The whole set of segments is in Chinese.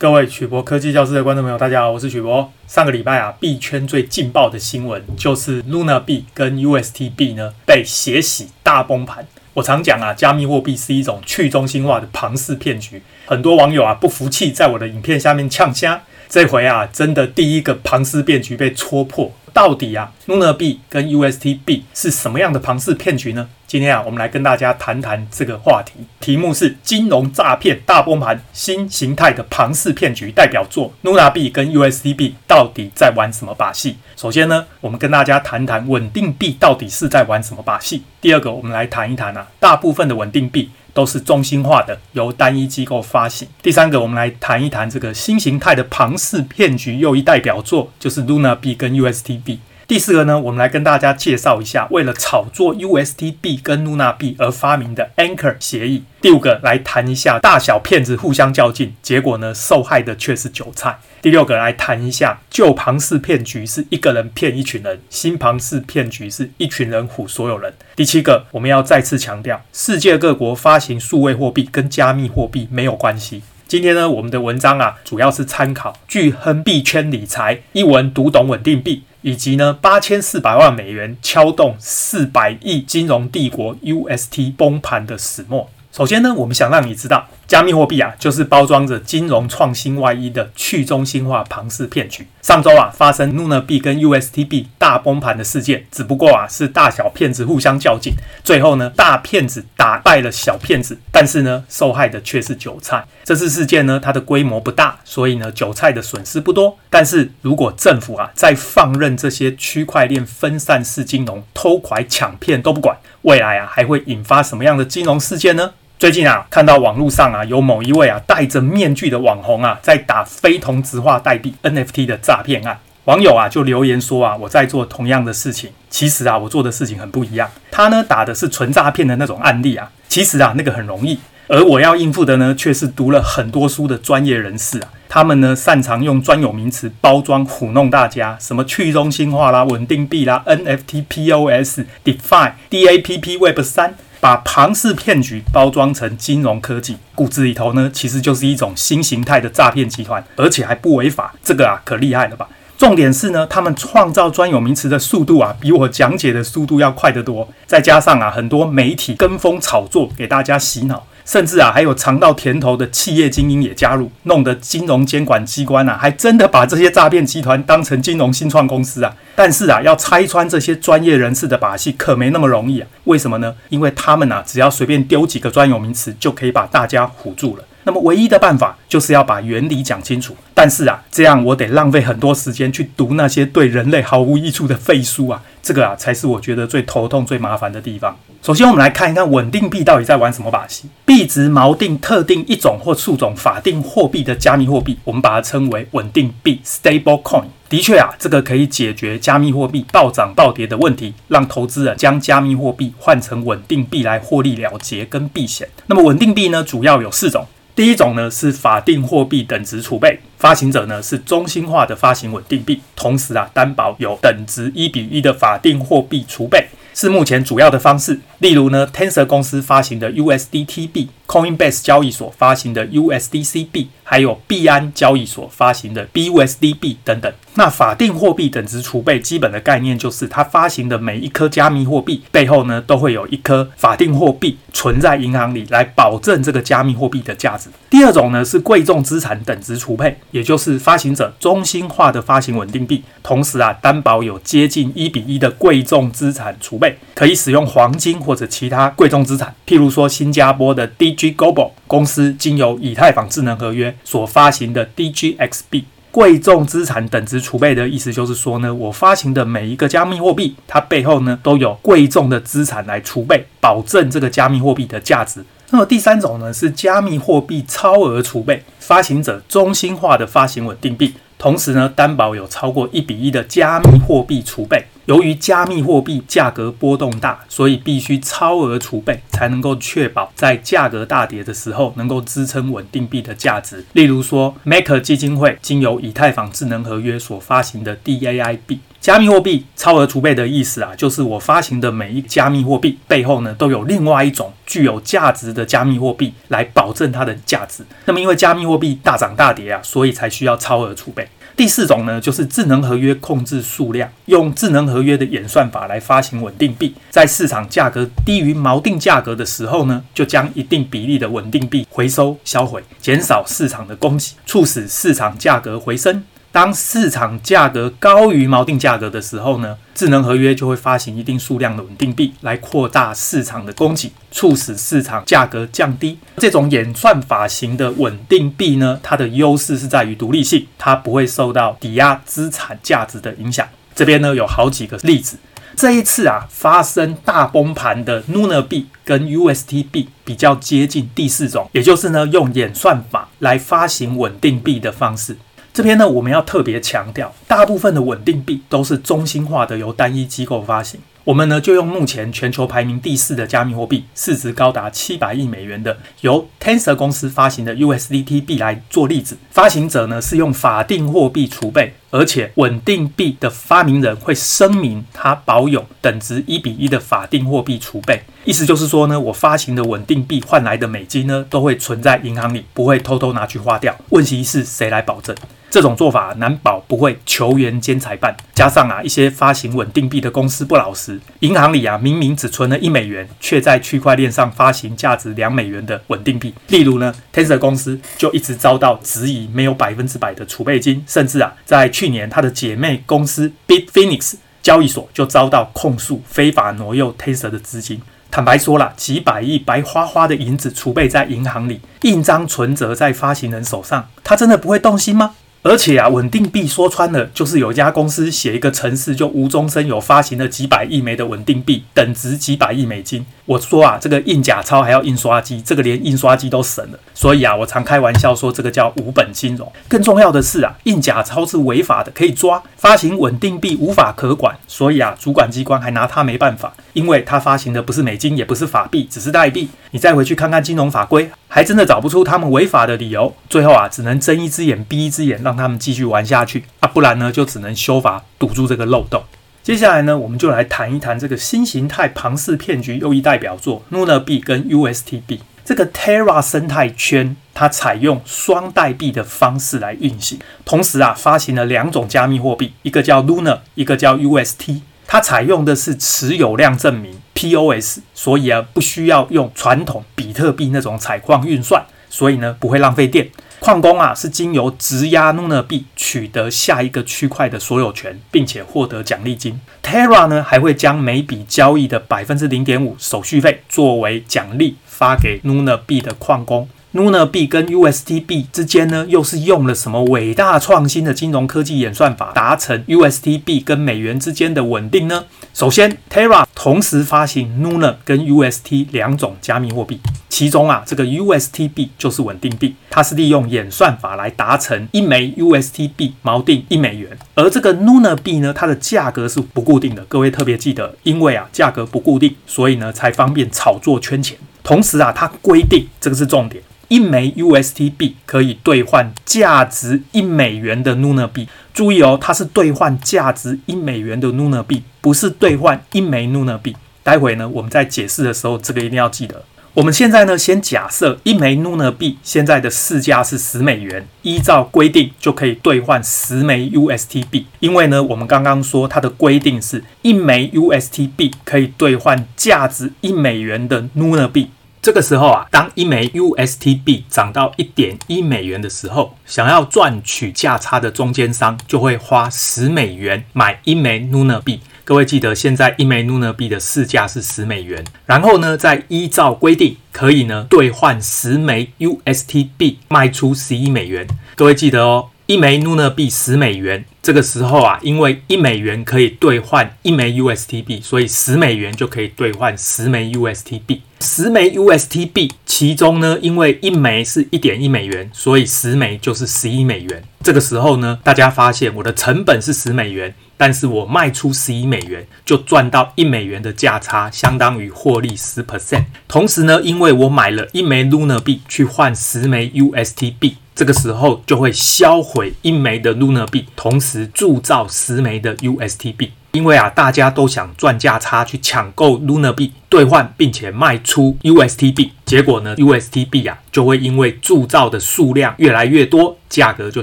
各位曲博科技教室的观众朋友，大家好，我是曲博。上个礼拜啊，币圈最劲爆的新闻就是 Luna 币跟 UST 币呢被血洗大崩盘。我常讲啊，加密货币是一种去中心化的庞氏骗局。很多网友啊不服气，在我的影片下面呛声。这回啊，真的第一个庞氏骗局被戳破。到底啊，Luna 币跟 UST 币是什么样的庞氏骗局呢？今天啊，我们来跟大家谈谈这个话题。题目是金融诈骗大崩盘，新形态的庞氏骗局代表作 Luna 币跟 UST 币到底在玩什么把戏？首先呢，我们跟大家谈谈稳定币到底是在玩什么把戏。第二个，我们来谈一谈啊，大部分的稳定币都是中心化的，由单一机构发行。第三个，我们来谈一谈这个新形态的庞氏骗局又一代表作，就是 Luna B 跟 U S T B。第四个呢，我们来跟大家介绍一下，为了炒作 UST 币跟 Luna 币而发明的 Anchor 协议。第五个来谈一下大小骗子互相较劲，结果呢，受害的却是韭菜。第六个来谈一下旧庞氏骗局是一个人骗一群人，新庞氏骗局是一群人唬所有人。第七个，我们要再次强调，世界各国发行数位货币跟加密货币没有关系。今天呢，我们的文章啊，主要是参考巨亨币圈理财一文读懂稳定币。以及呢，八千四百万美元敲动四百亿金融帝国 UST 崩盘的始末。首先呢，我们想让你知道，加密货币啊，就是包装着金融创新外衣的去中心化庞氏骗局。上周啊，发生 Luna 币跟 UST 币大崩盘的事件，只不过啊，是大小骗子互相较劲，最后呢，大骗子打败了小骗子，但是呢，受害的却是韭菜。这次事件呢，它的规模不大，所以呢，韭菜的损失不多。但是如果政府啊，再放任这些区块链分散式金融偷拐抢骗都不管，未来啊，还会引发什么样的金融事件呢？最近啊，看到网络上啊，有某一位啊戴着面具的网红啊，在打非同质化代币 NFT 的诈骗案。网友啊就留言说啊，我在做同样的事情，其实啊，我做的事情很不一样。他呢打的是纯诈骗的那种案例啊，其实啊那个很容易，而我要应付的呢，却是读了很多书的专业人士啊。他们呢擅长用专有名词包装唬弄大家，什么去中心化啦、稳定币啦、NFT、POS、DeFi、DAPP、Web 三。把庞氏骗局包装成金融科技，骨子里头呢，其实就是一种新形态的诈骗集团，而且还不违法，这个啊可厉害了吧？重点是呢，他们创造专有名词的速度啊，比我讲解的速度要快得多，再加上啊，很多媒体跟风炒作，给大家洗脑。甚至啊，还有尝到甜头的企业精英也加入，弄得金融监管机关啊，还真的把这些诈骗集团当成金融新创公司啊。但是啊，要拆穿这些专业人士的把戏，可没那么容易啊。为什么呢？因为他们啊，只要随便丢几个专有名词，就可以把大家唬住了。那么唯一的办法，就是要把原理讲清楚。但是啊，这样我得浪费很多时间去读那些对人类毫无益处的废书啊。这个啊，才是我觉得最头痛、最麻烦的地方。首先，我们来看一看稳定币到底在玩什么把戏。币值锚定特定一种或数种法定货币的加密货币，我们把它称为稳定币 （stable coin）。的确啊，这个可以解决加密货币暴涨暴跌的问题，让投资人将加密货币换成稳定币来获利了结跟避险。那么稳定币呢，主要有四种。第一种呢是法定货币等值储备，发行者呢是中心化的发行稳定币，同时啊担保有等值一比一的法定货币储备，是目前主要的方式。例如呢，Tensor 公司发行的 USDT 币，Coinbase 交易所发行的 USDCB，，还有币安交易所发行的 BUSDB 等等。那法定货币等值储备基本的概念就是，它发行的每一颗加密货币背后呢，都会有一颗法定货币存在银行里，来保证这个加密货币的价值。第二种呢是贵重资产等值储备，也就是发行者中心化的发行稳定币，同时啊担保有接近一比一的贵重资产储备，可以使用黄金或者其他贵重资产。譬如说新加坡的 G Global 公司经由以太坊智能合约所发行的 D G X B。贵重资产等值储备的意思就是说呢，我发行的每一个加密货币，它背后呢都有贵重的资产来储备，保证这个加密货币的价值。那么第三种呢是加密货币超额储备，发行者中心化的发行稳定币，同时呢担保有超过一比一的加密货币储备。由于加密货币价格波动大，所以必须超额储备，才能够确保在价格大跌的时候能够支撑稳定币的价值。例如说，Maker 基金会经由以太坊智能合约所发行的 DAI 币。加密货币超额储备的意思啊，就是我发行的每一加密货币背后呢，都有另外一种具有价值的加密货币来保证它的价值。那么因为加密货币大涨大跌啊，所以才需要超额储备。第四种呢，就是智能合约控制数量，用智能合约的演算法来发行稳定币，在市场价格低于锚定价格的时候呢，就将一定比例的稳定币回收销毁，减少市场的供给，促使市场价格回升。当市场价格高于锚定价格的时候呢，智能合约就会发行一定数量的稳定币来扩大市场的供给，促使市场价格降低。这种演算法型的稳定币呢，它的优势是在于独立性，它不会受到抵押资产价值的影响。这边呢有好几个例子。这一次啊发生大崩盘的 Luna 币跟 UST 币比较接近第四种，也就是呢用演算法来发行稳定币的方式。这边呢，我们要特别强调，大部分的稳定币都是中心化的，由单一机构发行。我们呢，就用目前全球排名第四的加密货币，市值高达七百亿美元的由 Tensor 公司发行的 USDT 币来做例子。发行者呢是用法定货币储备，而且稳定币的发明人会声明他保有等值一比一的法定货币储备。意思就是说呢，我发行的稳定币换来的美金呢，都会存在银行里，不会偷偷拿去花掉。问题是谁来保证？这种做法难保不会球员兼裁判，加上啊一些发行稳定币的公司不老实，银行里啊明明只存了一美元，却在区块链上发行价值两美元的稳定币。例如呢，Tensor 公司就一直遭到质疑，没有百分之百的储备金，甚至啊在去年他的姐妹公司 Bitfinex 交易所就遭到控诉，非法挪用 Tensor 的资金。坦白说了，几百亿白花花的银子储备在银行里，印章存折在发行人手上，他真的不会动心吗？而且啊，稳定币说穿了，就是有一家公司写一个程式，就无中生有发行了几百亿枚的稳定币，等值几百亿美金。我说啊，这个印假钞还要印刷机，这个连印刷机都省了。所以啊，我常开玩笑说，这个叫无本金融。更重要的是啊，印假钞是违法的，可以抓；发行稳定币无法可管。所以啊，主管机关还拿他没办法，因为他发行的不是美金，也不是法币，只是代币。你再回去看看金融法规。还真的找不出他们违法的理由，最后啊，只能睁一只眼闭一只眼，让他们继续玩下去啊，不然呢，就只能修法堵住这个漏洞。接下来呢，我们就来谈一谈这个新形态庞氏骗局又一代表作 Luna 币跟 UST 币。这个 Terra 生态圈，它采用双代币的方式来运行，同时啊，发行了两种加密货币，一个叫 Luna，一个叫 UST。它采用的是持有量证明 POS，所以啊，不需要用传统比特币那种采矿运算，所以呢，不会浪费电。矿工啊，是经由质押 Luna 币取得下一个区块的所有权，并且获得奖励金。Terra 呢，还会将每笔交易的百分之零点五手续费作为奖励发给 Luna 币的矿工。Luna 币跟 UST 币之间呢，又是用了什么伟大创新的金融科技演算法，达成 UST 币跟美元之间的稳定呢？首先，Terra 同时发行 Luna 跟 UST 两种加密货币，其中啊，这个 UST 币就是稳定币，它是利用演算法来达成一枚 UST 币锚定一美元，而这个 Luna 币呢，它的价格是不固定的，各位特别记得，因为啊，价格不固定，所以呢，才方便炒作圈钱。同时啊，它规定这个是重点。一枚 USTB 可以兑换价值一美元的 Luna 币。注意哦，它是兑换价值一美元的 Luna 币，不是兑换一枚 Luna 币。待会呢，我们在解释的时候，这个一定要记得。我们现在呢，先假设一枚 Luna 币现在的市价是十美元，依照规定就可以兑换十枚 USTB。因为呢，我们刚刚说它的规定是一枚 USTB 可以兑换价值一美元的 Luna 币。这个时候啊，当一枚 USTB 涨到一点一美元的时候，想要赚取价差的中间商就会花十美元买一枚 Luna 币。各位记得，现在一枚 Luna 币的市价是十美元。然后呢，再依照规定，可以呢兑换十枚 USTB，卖出十一美元。各位记得哦。一枚 Luna 币十美元。这个时候啊，因为一美元可以兑换一枚 UST 币，所以十美元就可以兑换十枚 UST 币。十枚 UST 币，其中呢，因为一枚是一点一美元，所以十枚就是十一美元。这个时候呢，大家发现我的成本是十美元，但是我卖出十一美元，就赚到一美元的价差，相当于获利十 percent。同时呢，因为我买了一枚 Luna 币去换十枚 UST 币。这个时候就会销毁一枚的 Luna 币，同时铸造十枚的 UST 币。因为啊，大家都想赚价差去抢购 Luna 币兑换，并且卖出 UST 币。结果呢，UST 币啊就会因为铸造的数量越来越多，价格就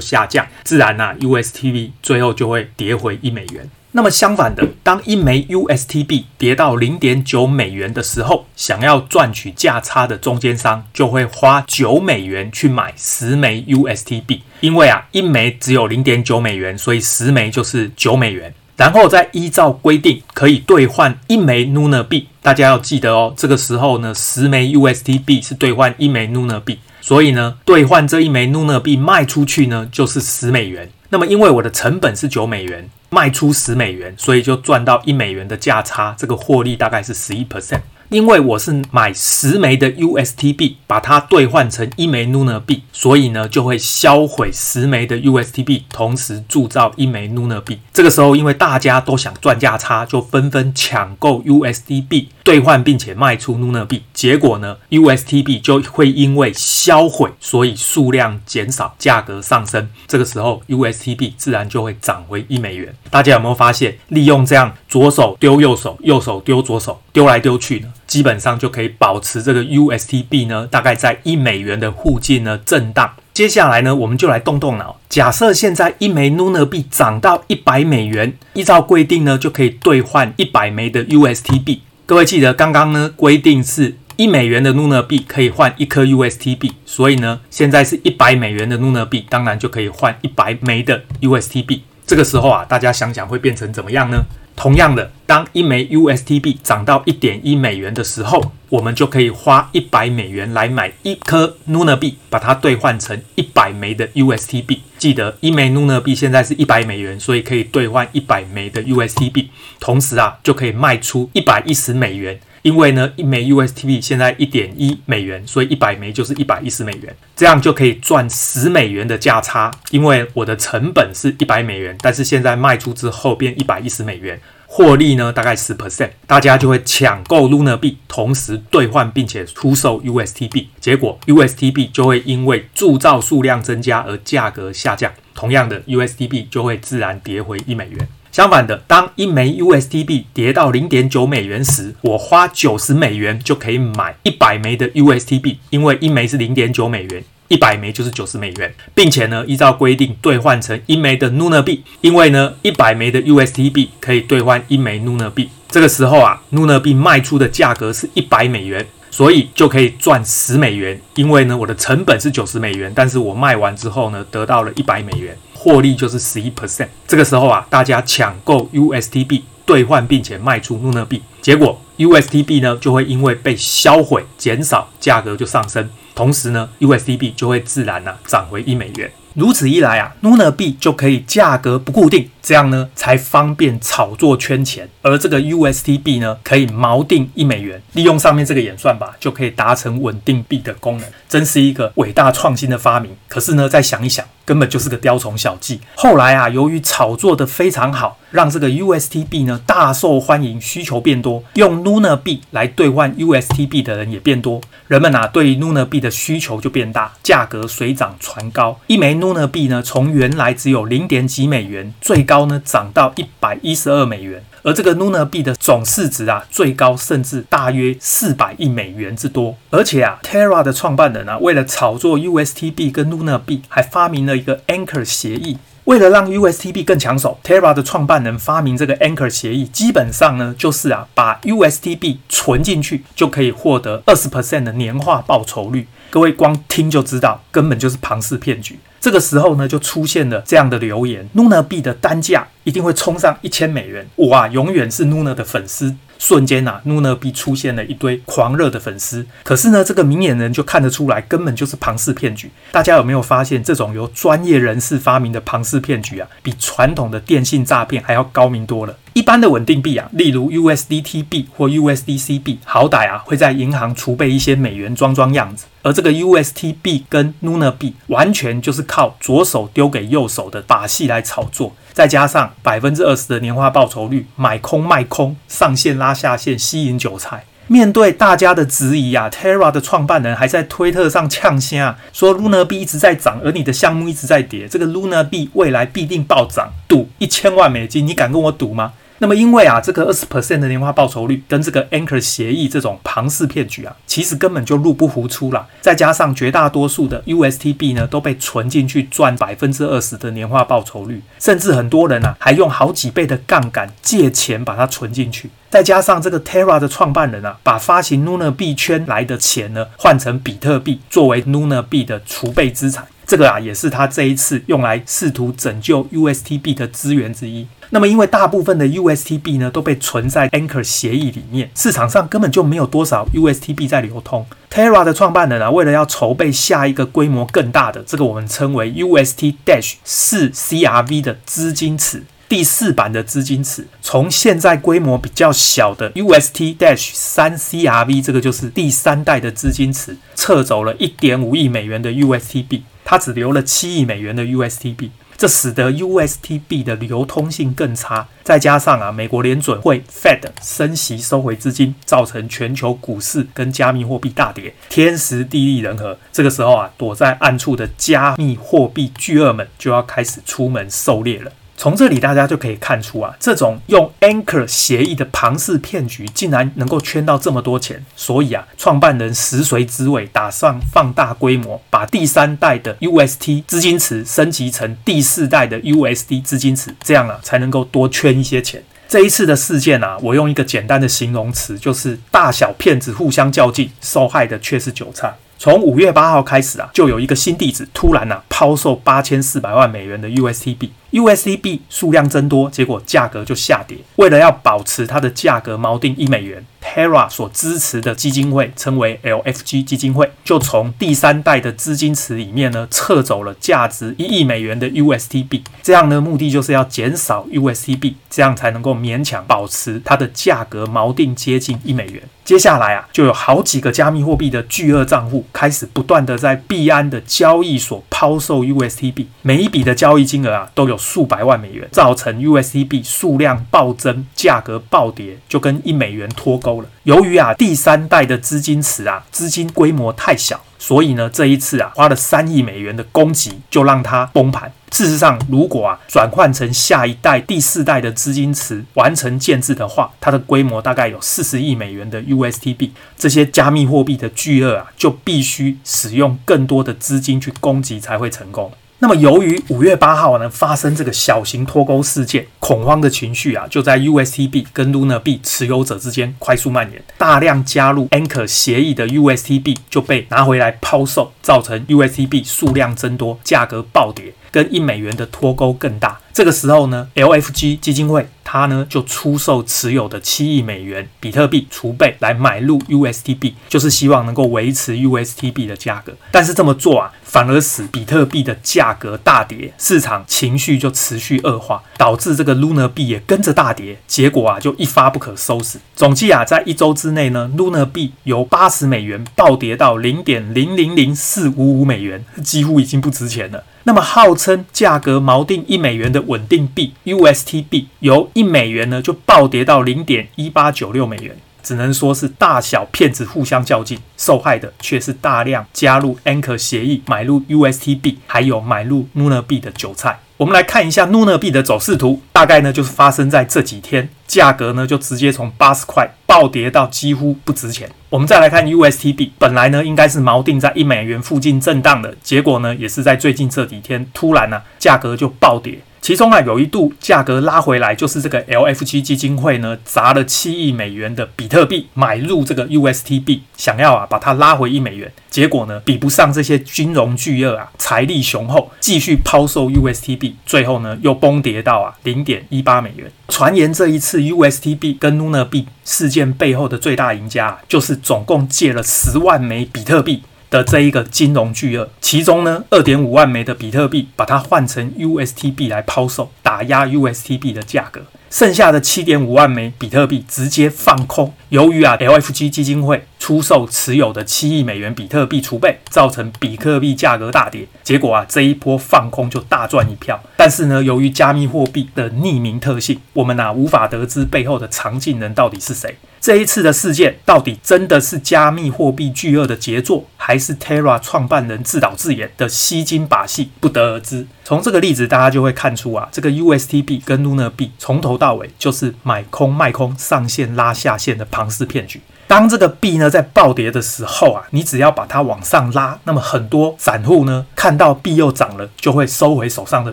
下降，自然啊，UST 币最后就会跌回一美元。那么相反的，当一枚 USTB 跌到零点九美元的时候，想要赚取价差的中间商就会花九美元去买十枚 USTB，，因为啊，一枚只有零点九美元，所以十枚就是九美元。然后再依照规定可以兑换一枚 Nuna 币，大家要记得哦，这个时候呢，十枚 USTB 是兑换一枚 Nuna 币，所以呢，兑换这一枚 Nuna 币卖出去呢，就是十美元。那么因为我的成本是九美元。卖出十美元，所以就赚到一美元的价差，这个获利大概是十一 percent。因为我是买十枚的 UST 币，把它兑换成一枚 Luna 币，所以呢就会销毁十枚的 UST 币，同时铸造一枚 Luna 币。这个时候，因为大家都想赚价差，就纷纷抢购 UST 币兑换，并且卖出 Luna 币。结果呢，UST 币就会因为销毁，所以数量减少，价格上升。这个时候，UST 币自然就会涨回一美元。大家有没有发现，利用这样左手丢右手，右手丢左手，丢来丢去呢？基本上就可以保持这个 UST 币呢，大概在一美元的附近呢震荡。接下来呢，我们就来动动脑。假设现在一枚 Nuna 币涨到一百美元，依照规定呢，就可以兑换一百枚的 UST 币。各位记得刚刚呢规定是一美元的 Nuna 币可以换一颗 UST 币，所以呢，现在是一百美元的 Nuna 币，当然就可以换一百枚的 UST 币。这个时候啊，大家想想会变成怎么样呢？同样的，当一枚 USTB 涨到一点一美元的时候，我们就可以花一百美元来买一颗 Nuna 币，把它兑换成一百枚的 USTB。记得一枚 Nuna 币现在是一百美元，所以可以兑换一百枚的 USTB，，同时啊，就可以卖出一百一十美元。因为呢，一枚 USTB 现在一点一美元，所以一百枚就是一百一十美元，这样就可以赚十美元的价差。因为我的成本是一百美元，但是现在卖出之后变一百一十美元，获利呢大概十 percent，大家就会抢购 Luna 币，同时兑换并且出售 USTB，，结果 USTB 就会因为铸造数量增加而价格下降，同样的，USTB 就会自然跌回一美元。相反的，当一枚 UST 币跌到零点九美元时，我花九十美元就可以买一百枚的 UST 币，因为一枚是零点九美元，一百枚就是九十美元，并且呢，依照规定兑换成一枚的 Luna 币，因为呢，一百枚的 UST 币可以兑换一枚 Luna 币。这个时候啊，Luna 币卖出的价格是一百美元，所以就可以赚十美元，因为呢，我的成本是九十美元，但是我卖完之后呢，得到了一百美元。获利就是十一 percent。这个时候啊，大家抢购 UST 币兑换，并且卖出 Luna 币，结果 UST 币呢就会因为被销毁减少，价格就上升，同时呢 UST 币就会自然呢、涨回一美元。如此一来啊，Luna 币就可以价格不固定，这样呢才方便炒作圈钱。而这个 UST 币呢，可以锚定一美元，利用上面这个演算法，就可以达成稳定币的功能，真是一个伟大创新的发明。可是呢，再想一想，根本就是个雕虫小技。后来啊，由于炒作得非常好，让这个 UST 币呢大受欢迎，需求变多，用 Luna 币来兑换 UST 币的人也变多，人们啊对于 Luna 币的需求就变大，价格水涨船高，一枚 Luna 币呢从原来只有零点几美元，最高呢涨到一百一十二美元。而这个 Luna 币的总市值啊，最高甚至大约四百亿美元之多。而且啊，Terra 的创办人啊，为了炒作 UST 币跟 Luna 币，还发明了一个 Anchor 协议。为了让 USTB 更抢手，Terra 的创办人发明这个 Anchor 协议，基本上呢，就是啊，把 USTB 存进去，就可以获得二十 percent 的年化报酬率。各位光听就知道，根本就是庞氏骗局。这个时候呢，就出现了这样的留言：Luna 币的单价一定会冲上一千美元，我啊，永远是 Luna 的粉丝。瞬间呐，努纳币出现了一堆狂热的粉丝。可是呢，这个明眼人就看得出来，根本就是庞氏骗局。大家有没有发现，这种由专业人士发明的庞氏骗局啊，比传统的电信诈骗还要高明多了？一般的稳定币啊，例如 USDT 币或 USDC 币，好歹啊会在银行储备一些美元装装样子。而这个 UST 币跟 Luna 币，完全就是靠左手丢给右手的把戏来炒作，再加上百分之二十的年化报酬率，买空卖空，上线拉下线，吸引韭菜。面对大家的质疑啊，Terra 的创办人还在推特上呛声，说 Luna 币一直在涨，而你的项目一直在跌，这个 Luna 币未来必定暴涨，赌一千万美金，你敢跟我赌吗？那么，因为啊，这个二十 percent 的年化报酬率跟这个 Anchor 协议这种庞氏骗局啊，其实根本就入不敷出啦。再加上绝大多数的 UST 币呢，都被存进去赚百分之二十的年化报酬率，甚至很多人啊，还用好几倍的杠杆借钱把它存进去。再加上这个 Terra 的创办人啊，把发行 Luna 币圈来的钱呢，换成比特币作为 Luna 币的储备资产。这个啊，也是他这一次用来试图拯救 USTB 的资源之一。那么，因为大部分的 USTB 呢都被存在 Anchor 协议里面，市场上根本就没有多少 USTB 在流通。Terra 的创办人啊，为了要筹备下一个规模更大的，这个我们称为 UST Dash 四 CRV 的资金池，第四版的资金池，从现在规模比较小的 UST Dash 三 CRV，这个就是第三代的资金池，撤走了一点五亿美元的 USTB，它只留了七亿美元的 USTB，。这使得 USTB 的流通性更差，再加上啊，美国联准会 Fed 升息收回资金，造成全球股市跟加密货币大跌，天时地利人和。这个时候啊，躲在暗处的加密货币巨鳄们就要开始出门狩猎了。从这里大家就可以看出啊，这种用 Anchor 协议的庞氏骗局竟然能够圈到这么多钱，所以啊，创办人食髓知味，打算放大规模，把第三代的 UST 资金池升级成第四代的 USD 资金池，这样啊才能够多圈一些钱。这一次的事件啊，我用一个简单的形容词，就是大小骗子互相较劲，受害的却是韭菜。从五月八号开始啊，就有一个新地址突然啊抛售八千四百万美元的 USTB，USTB 数量增多，结果价格就下跌。为了要保持它的价格锚定一美元，Terra 所支持的基金会称为 LFG 基金会，就从第三代的资金池里面呢撤走了价值一亿美元的 UST 币。这样呢，目的就是要减少 UST 币，这样才能够勉强保持它的价格锚定接近一美元。接下来啊，就有好几个加密货币的巨鳄账户开始不断的在币安的交易所抛售 UST 币，每一笔的交易金额啊都有数百万美元，造成 UST 币数量暴增，价格暴跌，就跟一美元脱钩了。由于啊第三代的资金池啊资金规模太小。所以呢，这一次啊，花了三亿美元的攻击，就让它崩盘。事实上，如果啊转换成下一代第四代的资金池完成建制的话，它的规模大概有四十亿美元的 UST 币。这些加密货币的巨鳄啊，就必须使用更多的资金去攻击才会成功。那么，由于五月八号呢发生这个小型脱钩事件，恐慌的情绪啊就在 USTB 跟 Luna 币持有者之间快速蔓延，大量加入 Anchor 协议的 USTB 就被拿回来抛售，造成 USTB 数量增多，价格暴跌。跟一美元的脱钩更大。这个时候呢，LFG 基金会他呢就出售持有的七亿美元比特币储备来买入 USTB，，就是希望能够维持 USTB 的价格。但是这么做啊，反而使比特币的价格大跌，市场情绪就持续恶化，导致这个 Luna 币也跟着大跌。结果啊，就一发不可收拾。总计啊，在一周之内呢，Luna 币由八十美元暴跌到零点零零零四五五美元，几乎已经不值钱了。那么号称价格锚定一美元的稳定币 USTB，由一美元呢就暴跌到零点一八九六美元，只能说是大小骗子互相较劲，受害的却是大量加入 Anchor 协议买入 USTB，还有买入 n u n a 币的韭菜。我们来看一下 n u n a 币的走势图，大概呢就是发生在这几天，价格呢就直接从八十块暴跌到几乎不值钱。我们再来看 USTB，，本来呢应该是锚定在一美元附近震荡的，结果呢也是在最近这几天突然呢、啊、价格就暴跌。其中啊，有一度价格拉回来，就是这个 LFG 基金会呢砸了七亿美元的比特币买入这个 USTB，想要啊把它拉回一美元。结果呢，比不上这些金融巨鳄啊，财力雄厚，继续抛售 USTB，最后呢又崩跌到啊零点一八美元。传言这一次 USTB 跟 Luna 币事件背后的最大赢家，就是总共借了十万枚比特币。的这一个金融巨鳄，其中呢，二点五万枚的比特币把它换成 USTB 来抛售，打压 USTB 的价格。剩下的七点五万枚比特币直接放空。由于啊，LFG 基金会出售持有的七亿美元比特币储备，造成比特币价格大跌。结果啊，这一波放空就大赚一票。但是呢，由于加密货币的匿名特性，我们啊无法得知背后的藏镜人到底是谁。这一次的事件到底真的是加密货币巨鳄的杰作，还是 Terra 创办人自导自演的吸金把戏？不得而知。从这个例子，大家就会看出啊，这个 USTB 跟 Luna 币从头到尾就是买空卖空、上线拉下线的庞氏骗局。当这个币呢在暴跌的时候啊，你只要把它往上拉，那么很多散户呢看到币又涨了，就会收回手上的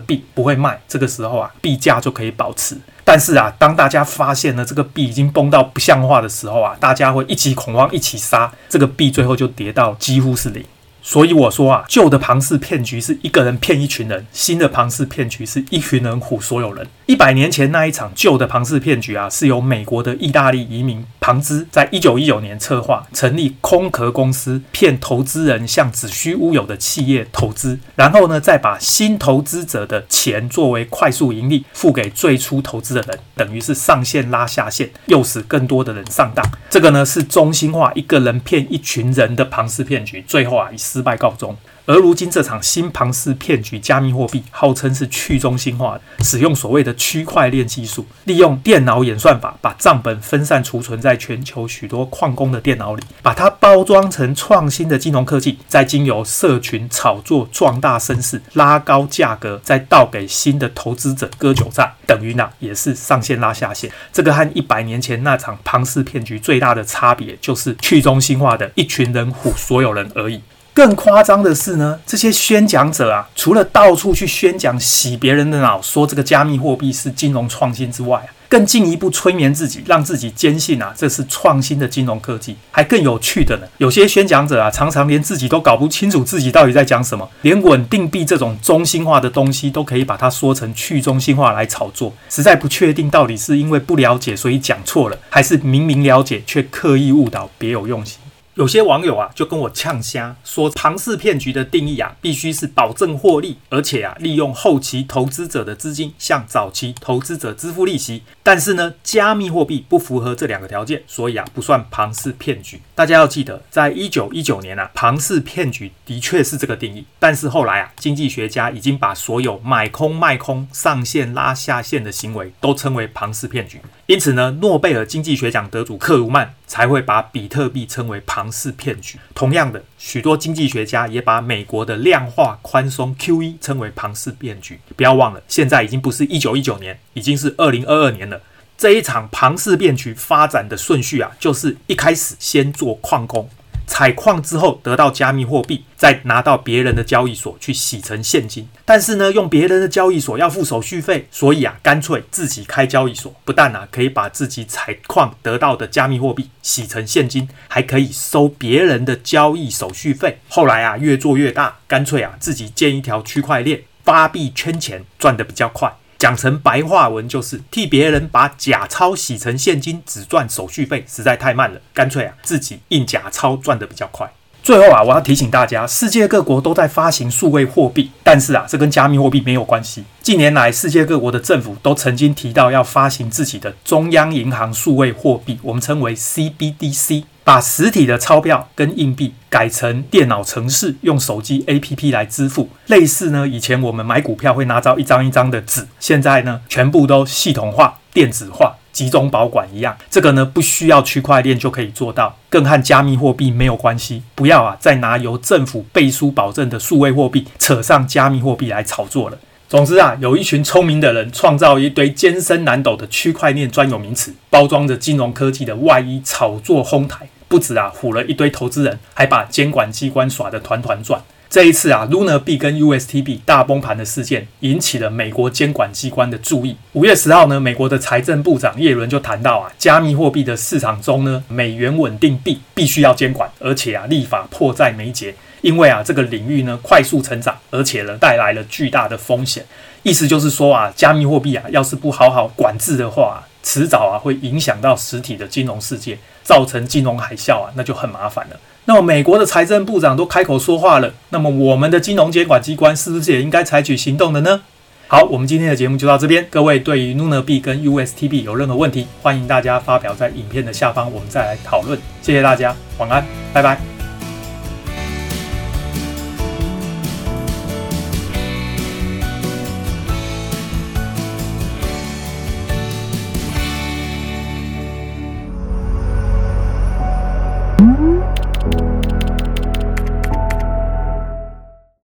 币，不会卖。这个时候啊，币价就可以保持。但是啊，当大家发现呢这个币已经崩到不像话的时候啊，大家会一起恐慌，一起杀，这个币最后就跌到几乎是零。所以我说啊，旧的庞氏骗局是一个人骗一群人，新的庞氏骗局是一群人唬所有人。一百年前那一场旧的庞氏骗局啊，是由美国的意大利移民庞兹在一九一九年策划，成立空壳公司，骗投资人向子虚乌有的企业投资，然后呢，再把新投资者的钱作为快速盈利付给最初投资的人，等于是上线拉下线，诱使更多的人上当。这个呢是中心化一个人骗一群人的庞氏骗局，最后啊以失败告终。而如今这场新庞氏骗局，加密货币号称是去中心化的，使用所谓的区块链技术，利用电脑演算法把账本分散储存在全球许多矿工的电脑里，把它包装成创新的金融科技，再经由社群炒作壮大声势，拉高价格，再倒给新的投资者割韭菜，等于呢也是上线拉下线。这个和一百年前那场庞氏骗局最大的差别，就是去中心化的一群人唬所有人而已。更夸张的是呢，这些宣讲者啊，除了到处去宣讲、洗别人的脑，说这个加密货币是金融创新之外啊，更进一步催眠自己，让自己坚信啊，这是创新的金融科技。还更有趣的呢，有些宣讲者啊，常常连自己都搞不清楚自己到底在讲什么，连稳定币这种中心化的东西都可以把它说成去中心化来炒作，实在不确定到底是因为不了解所以讲错了，还是明明了解却刻意误导，别有用心。有些网友啊，就跟我呛瞎说，庞氏骗局的定义啊，必须是保证获利，而且啊，利用后期投资者的资金向早期投资者支付利息。但是呢，加密货币不符合这两个条件，所以啊，不算庞氏骗局。大家要记得，在一九一九年啊，庞氏骗局的确是这个定义。但是后来啊，经济学家已经把所有买空卖空、上线拉下线的行为都称为庞氏骗局。因此呢，诺贝尔经济学奖得主克鲁曼才会把比特币称为庞氏骗局。同样的，许多经济学家也把美国的量化宽松 QE 称为庞氏骗局。不要忘了，现在已经不是一九一九年，已经是二零二二年了。这一场庞氏骗局发展的顺序啊，就是一开始先做矿工。采矿之后得到加密货币，再拿到别人的交易所去洗成现金。但是呢，用别人的交易所要付手续费，所以啊，干脆自己开交易所。不但啊可以把自己采矿得到的加密货币洗成现金，还可以收别人的交易手续费。后来啊，越做越大，干脆啊自己建一条区块链，发币圈钱，赚得比较快。讲成白话文就是替别人把假钞洗成现金，只赚手续费，实在太慢了。干脆啊，自己印假钞赚的比较快。最后啊，我要提醒大家，世界各国都在发行数位货币，但是啊，这跟加密货币没有关系。近年来，世界各国的政府都曾经提到要发行自己的中央银行数位货币，我们称为 CBDC。把实体的钞票跟硬币改成电脑程式，用手机 APP 来支付，类似呢，以前我们买股票会拿到一张一张的纸，现在呢，全部都系统化、电子化、集中保管一样。这个呢，不需要区块链就可以做到，更和加密货币没有关系。不要啊，再拿由政府背书保证的数位货币扯上加密货币来炒作了。总之啊，有一群聪明的人创造一堆艰深难懂的区块链专有名词，包装着金融科技的外衣，炒作哄抬。不止啊，唬了一堆投资人，还把监管机关耍得团团转。这一次啊，Luna 币跟 UST 币大崩盘的事件引起了美国监管机关的注意。五月十号呢，美国的财政部长耶伦就谈到啊，加密货币的市场中呢，美元稳定币必须要监管，而且啊，立法迫在眉睫。因为啊，这个领域呢快速成长，而且呢带来了巨大的风险。意思就是说啊，加密货币啊，要是不好好管制的话，迟早啊会影响到实体的金融世界，造成金融海啸啊，那就很麻烦了。那么美国的财政部长都开口说话了，那么我们的金融监管机关是不是也应该采取行动的呢？好，我们今天的节目就到这边。各位对于 nuna 币跟 USTB 有任何问题，欢迎大家发表在影片的下方，我们再来讨论。谢谢大家，晚安，拜拜。